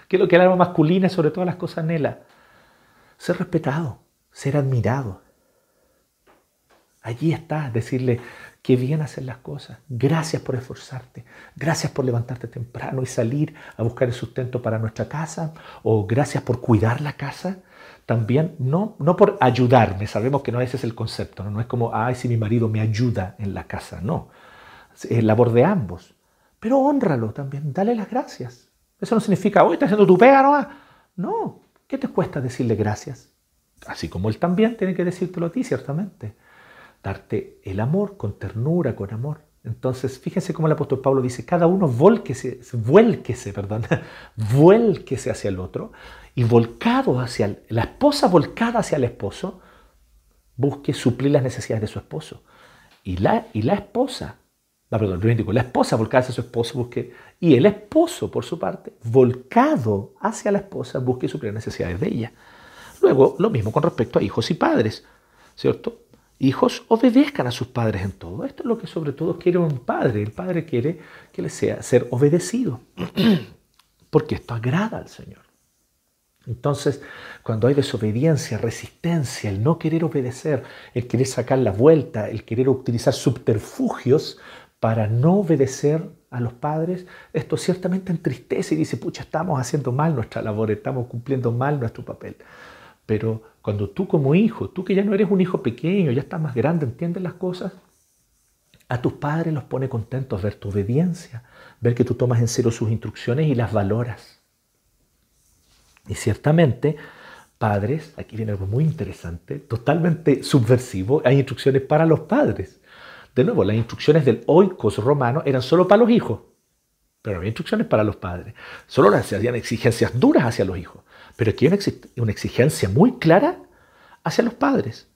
A: ¿Qué es lo que el alma masculina sobre todas las cosas anhela? Ser respetado, ser admirado. Allí está, decirle, Qué bien hacer las cosas. Gracias por esforzarte. Gracias por levantarte temprano y salir a buscar el sustento para nuestra casa. O gracias por cuidar la casa. También, no, no por ayudarme. Sabemos que no ese es el concepto. ¿no? no es como, ay, si mi marido me ayuda en la casa. No. Es labor de ambos. Pero honralo también. Dale las gracias. Eso no significa, hoy estás haciendo tu pega nomás. No. ¿Qué te cuesta decirle gracias? Así como él también tiene que decírtelo a ti, ciertamente darte el amor con ternura, con amor. Entonces, fíjense cómo el apóstol Pablo dice, cada uno vuélquese, vuélquese, perdón, vuélquese hacia el otro y volcado hacia la esposa volcada hacia el esposo, busque suplir las necesidades de su esposo. Y la, y la esposa, no, perdón, la esposa volcada hacia su esposo busque, y el esposo, por su parte, volcado hacia la esposa, busque suplir las necesidades de ella. Luego, lo mismo con respecto a hijos y padres, ¿cierto? Hijos, obedezcan a sus padres en todo. Esto es lo que sobre todo quiere un padre. El padre quiere que le sea ser obedecido, porque esto agrada al Señor. Entonces, cuando hay desobediencia, resistencia, el no querer obedecer, el querer sacar la vuelta, el querer utilizar subterfugios para no obedecer a los padres, esto ciertamente entristece y dice, pucha, estamos haciendo mal nuestra labor, estamos cumpliendo mal nuestro papel. Pero cuando tú como hijo, tú que ya no eres un hijo pequeño, ya estás más grande, entiendes las cosas, a tus padres los pone contentos ver tu obediencia, ver que tú tomas en serio sus instrucciones y las valoras. Y ciertamente, padres, aquí viene algo muy interesante, totalmente subversivo, hay instrucciones para los padres. De nuevo, las instrucciones del oikos romano eran solo para los hijos, pero había instrucciones para los padres. Solo se hacían exigencias duras hacia los hijos. Pero aquí hay una exigencia muy clara hacia los padres.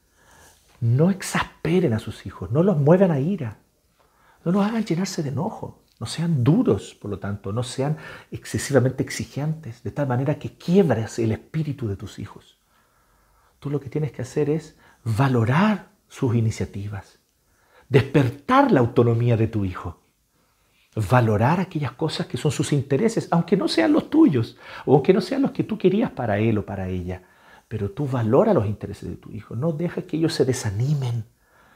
A: No exasperen a sus hijos, no los muevan a ira, no los hagan llenarse de enojo, no sean duros, por lo tanto, no sean excesivamente exigentes, de tal manera que quiebres el espíritu de tus hijos. Tú lo que tienes que hacer es valorar sus iniciativas, despertar la autonomía de tu hijo, valorar aquellas cosas que son sus intereses, aunque no sean los tuyos, o aunque no sean los que tú querías para él o para ella. Pero tú valora los intereses de tu hijo, no dejes que ellos se desanimen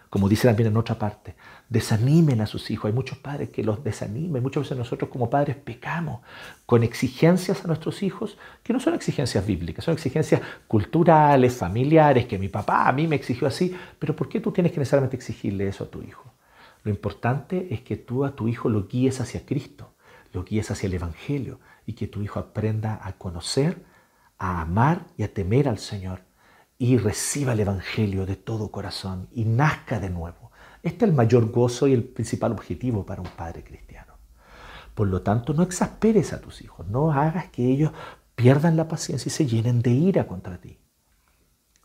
A: como dice también en otra parte, desanimen a sus hijos. Hay muchos padres que los desanimen. Muchas veces nosotros como padres pecamos con exigencias a nuestros hijos que no son exigencias bíblicas, son exigencias culturales, familiares, que mi papá a mí me exigió así. Pero ¿por qué tú tienes que necesariamente exigirle eso a tu hijo? Lo importante es que tú a tu hijo lo guíes hacia Cristo, lo guíes hacia el Evangelio y que tu hijo aprenda a conocer, a amar y a temer al Señor y reciba el Evangelio de todo corazón y nazca de nuevo. Este es el mayor gozo y el principal objetivo para un padre cristiano. Por lo tanto, no exasperes a tus hijos, no hagas que ellos pierdan la paciencia y se llenen de ira contra ti.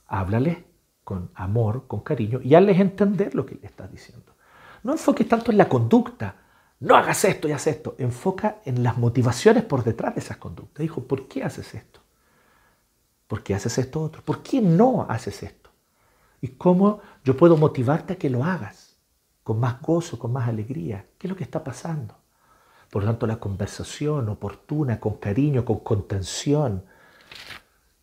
A: Háblales con amor, con cariño y hazles entender lo que le estás diciendo. No enfoques tanto en la conducta, no hagas esto y haz esto. Enfoca en las motivaciones por detrás de esas conductas. Hijo, ¿por qué haces esto? ¿Por qué haces esto otro? ¿Por qué no haces esto? ¿Y cómo yo puedo motivarte a que lo hagas? Con más gozo, con más alegría. ¿Qué es lo que está pasando? Por lo tanto, la conversación oportuna, con cariño, con contención,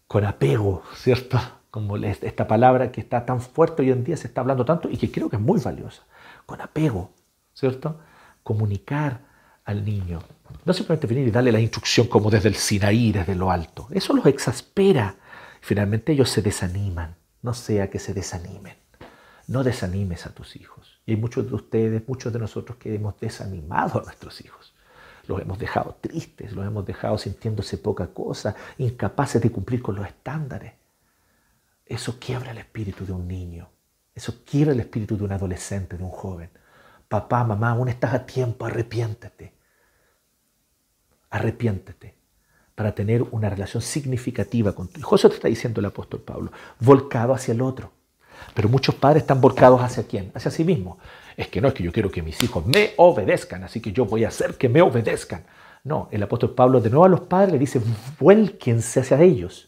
A: con apego, ¿cierto? Como esta palabra que está tan fuerte hoy en día, se está hablando tanto y que creo que es muy valiosa. Con apego, ¿cierto? Comunicar al niño. No simplemente venir y darle la instrucción como desde el Sinaí, desde lo alto. Eso los exaspera. Finalmente ellos se desaniman. No sea que se desanimen. No desanimes a tus hijos. Y hay muchos de ustedes, muchos de nosotros que hemos desanimado a nuestros hijos. Los hemos dejado tristes, los hemos dejado sintiéndose poca cosa, incapaces de cumplir con los estándares. Eso quiebra el espíritu de un niño. Eso quiebra el espíritu de un adolescente, de un joven. Papá, mamá, aún estás a tiempo, arrepiéntete arrepiéntete para tener una relación significativa con tu hijo. Eso te está diciendo el apóstol Pablo, volcado hacia el otro. Pero muchos padres están volcados hacia quién? Hacia sí mismos. Es que no es que yo quiero que mis hijos me obedezcan, así que yo voy a hacer que me obedezcan. No, el apóstol Pablo de nuevo a los padres le dice, vuélquense hacia ellos.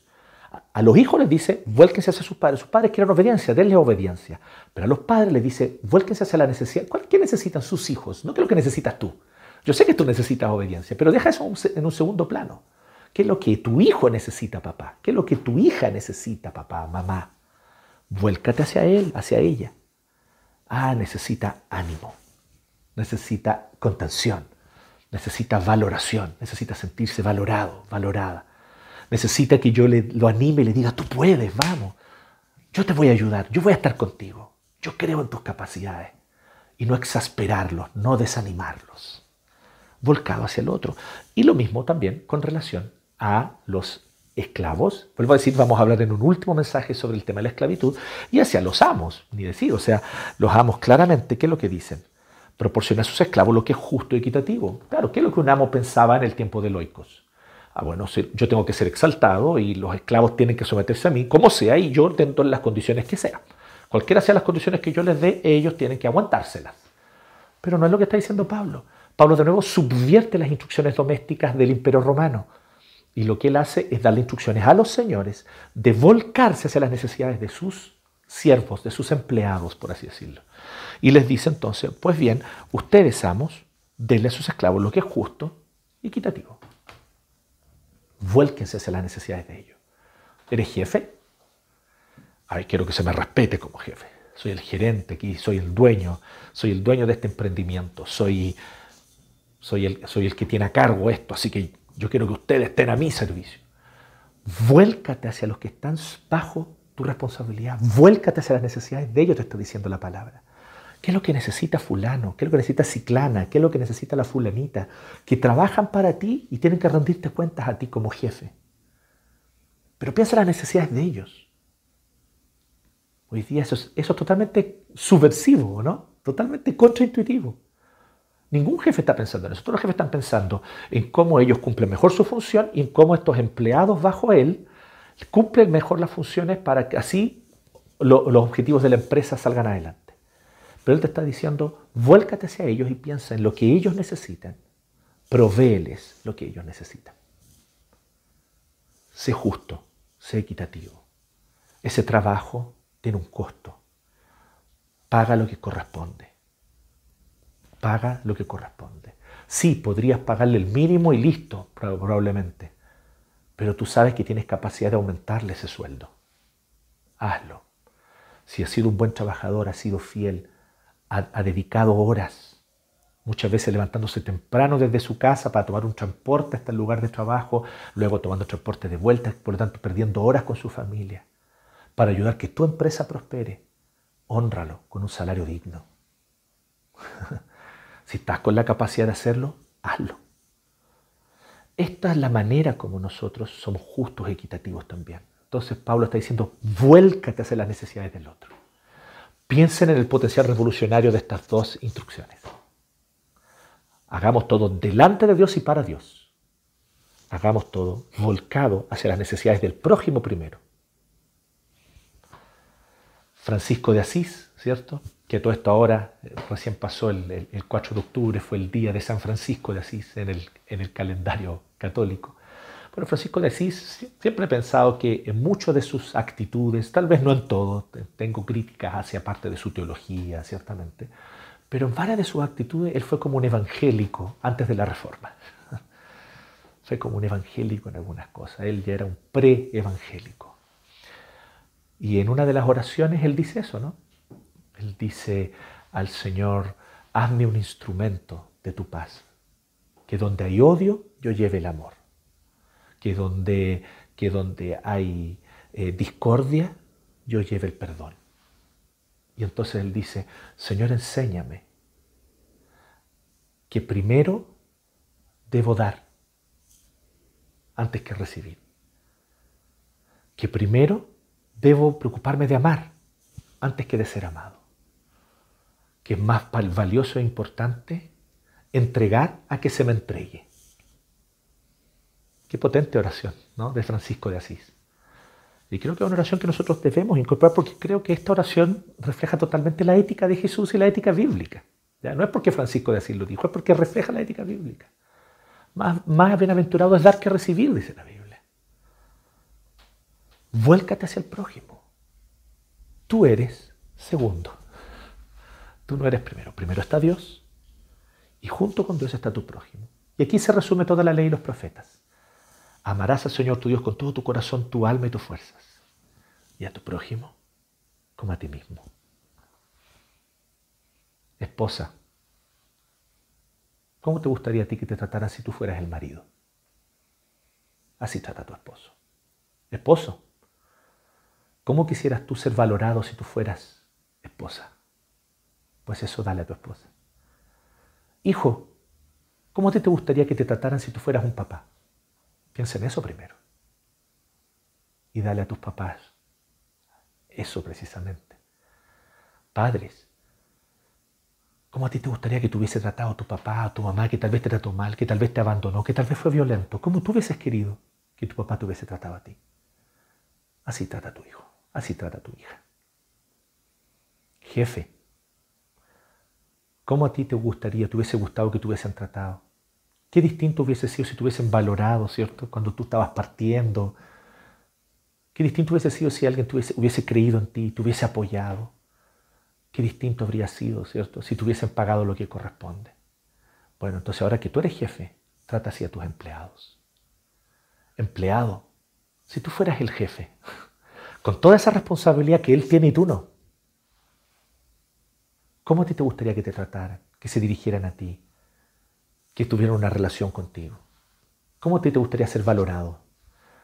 A: A los hijos les dice, vuélquense hacia sus padres. Sus padres quieren obediencia, denle obediencia. Pero a los padres les dice, vuélquense hacia la necesidad. ¿Qué necesitan sus hijos? No que lo que necesitas tú. Yo sé que tú necesitas obediencia, pero deja eso en un segundo plano. ¿Qué es lo que tu hijo necesita, papá? ¿Qué es lo que tu hija necesita, papá, mamá? Vuélcate hacia él, hacia ella. Ah, necesita ánimo, necesita contención, necesita valoración, necesita sentirse valorado, valorada. Necesita que yo le, lo anime y le diga, tú puedes, vamos. Yo te voy a ayudar, yo voy a estar contigo. Yo creo en tus capacidades. Y no exasperarlos, no desanimarlos volcado hacia el otro. Y lo mismo también con relación a los esclavos. Vuelvo a decir, vamos a hablar en un último mensaje sobre el tema de la esclavitud y hacia los amos, ni decir, o sea, los amos claramente, ¿qué es lo que dicen? Proporciona a sus esclavos lo que es justo y equitativo. Claro, ¿qué es lo que un amo pensaba en el tiempo de Loicos? Ah, bueno, yo tengo que ser exaltado y los esclavos tienen que someterse a mí, como sea, y yo dentro de las condiciones que sea. Cualquiera sean las condiciones que yo les dé, ellos tienen que aguantárselas. Pero no es lo que está diciendo Pablo. Pablo de nuevo subvierte las instrucciones domésticas del imperio romano. Y lo que él hace es darle instrucciones a los señores de volcarse hacia las necesidades de sus siervos, de sus empleados, por así decirlo. Y les dice entonces, pues bien, ustedes amos, denle a sus esclavos lo que es justo y equitativo. Vuélquense hacia las necesidades de ellos. ¿Eres jefe? Ay, quiero que se me respete como jefe. Soy el gerente aquí, soy el dueño, soy el dueño de este emprendimiento, soy soy el, soy el que tiene a cargo esto, así que yo quiero que ustedes estén a mi servicio. Vuélcate hacia los que están bajo tu responsabilidad, vuélcate hacia las necesidades de ellos, te está diciendo la palabra. ¿Qué es lo que necesita fulano? ¿Qué es lo que necesita ciclana? ¿Qué es lo que necesita la fulanita? Que trabajan para ti y tienen que rendirte cuentas a ti como jefe. Pero piensa en las necesidades de ellos. Hoy día eso es, eso es totalmente subversivo, ¿no? Totalmente contraintuitivo. Ningún jefe está pensando en eso. Todos los jefes están pensando en cómo ellos cumplen mejor su función y en cómo estos empleados bajo él cumplen mejor las funciones para que así los objetivos de la empresa salgan adelante. Pero él te está diciendo, vuélcate hacia ellos y piensa en lo que ellos necesitan. Provéeles lo que ellos necesitan. Sé justo, sé equitativo. Ese trabajo tiene un costo. Paga lo que corresponde. Paga lo que corresponde. Sí, podrías pagarle el mínimo y listo, probablemente. Pero tú sabes que tienes capacidad de aumentarle ese sueldo. Hazlo. Si has sido un buen trabajador, has sido fiel, ha, dedicado horas, muchas veces levantándose temprano desde su casa para tomar un transporte hasta el lugar de trabajo, luego tomando transporte de vuelta, por lo tanto perdiendo horas con su familia, para ayudar que tu empresa prospere, honralo con un salario digno. si estás con la capacidad de hacerlo, hazlo. Esta es la manera como nosotros somos justos y equitativos también. Entonces Pablo está diciendo, vuélcate hacia las necesidades del otro. Piensen en el potencial revolucionario de estas dos instrucciones. Hagamos todo delante de Dios y para Dios. Hagamos todo volcado hacia las necesidades del prójimo primero. Francisco de Asís, ¿cierto? Que todo esto ahora, eh, recién pasó el, 4 de octubre, fue el día de San Francisco de Asís en el, en el calendario católico. Bueno, Francisco de Asís siempre he pensado que en muchas de sus actitudes, tal vez no en todo, tengo críticas hacia parte de su teología, ciertamente, pero en varias de sus actitudes él fue como un evangélico antes de la reforma. fue como un evangélico en algunas cosas, él ya era un pre-evangélico. Y en una de las oraciones él dice eso, ¿no? Él dice al Señor, hazme un instrumento de tu paz, que donde hay odio yo lleve el amor que donde, que donde hay eh, discordia, yo lleve el perdón. Y entonces él dice, Señor, enséñame que primero debo dar antes que recibir. Que primero debo preocuparme de amar antes que de ser amado. Que es más valioso e importante entregar a que se me entregue. Qué potente oración ¿no? de Francisco de Asís. Y creo que es una oración que nosotros debemos incorporar porque creo que esta oración refleja totalmente la ética de Jesús y la ética bíblica. No es porque Francisco de Asís lo dijo, es porque refleja la ética bíblica. Más, más bienaventurado es dar que recibir, dice la Biblia. Vuélcate hacia el prójimo. Tú eres segundo. Tú no eres primero. Primero está Dios y junto con Dios está tu prójimo. Y aquí se resume toda la ley y los profetas. Amarás al Señor tu Dios con todo tu corazón, tu alma y tus fuerzas. Y a tu prójimo como a ti mismo. Esposa, ¿cómo te gustaría a ti que te trataran si tú fueras el marido? Así trata a tu esposo. Esposo, ¿cómo quisieras tú ser valorado si tú fueras esposa? Pues eso dale a tu esposa. Hijo, ¿cómo te, te gustaría que te trataran si tú fueras un papá? Piensa en eso primero. Y dale a tus papás eso precisamente. Padres, ¿cómo a ti te gustaría que te hubiese tratado tu papá o tu mamá que tal vez te trató mal, que tal vez te abandonó, que tal vez fue violento? ¿Cómo tú hubieses querido que tu papá te hubiese tratado a ti? Así trata a tu hijo, así trata a tu hija. Jefe, ¿cómo a ti te gustaría, te hubiese gustado que te hubiesen tratado? Qué distinto hubiese sido si te hubiesen valorado, ¿cierto? Cuando tú estabas partiendo. Qué distinto hubiese sido si alguien hubiese, creído en ti, te hubiese apoyado. Qué distinto habría sido, ¿cierto? Si te hubiesen pagado lo que corresponde. Bueno, entonces ahora que tú eres jefe, trata así a tus empleados. Empleado, si tú fueras el jefe, con toda esa responsabilidad que él tiene y tú no, ¿cómo a ti te gustaría que te trataran, que se dirigieran a ti? que tuvieron una relación contigo. ¿Cómo te, te gustaría ser valorado?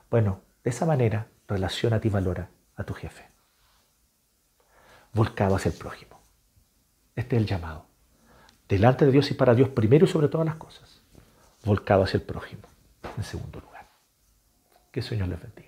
A: Bueno, de esa manera, relaciona y valora a tu jefe. Volcado hacia el prójimo. Este es el llamado. Delante de Dios y para Dios primero y sobre todas las cosas. Volcado hacia el prójimo en segundo lugar. Que el Señor les bendiga.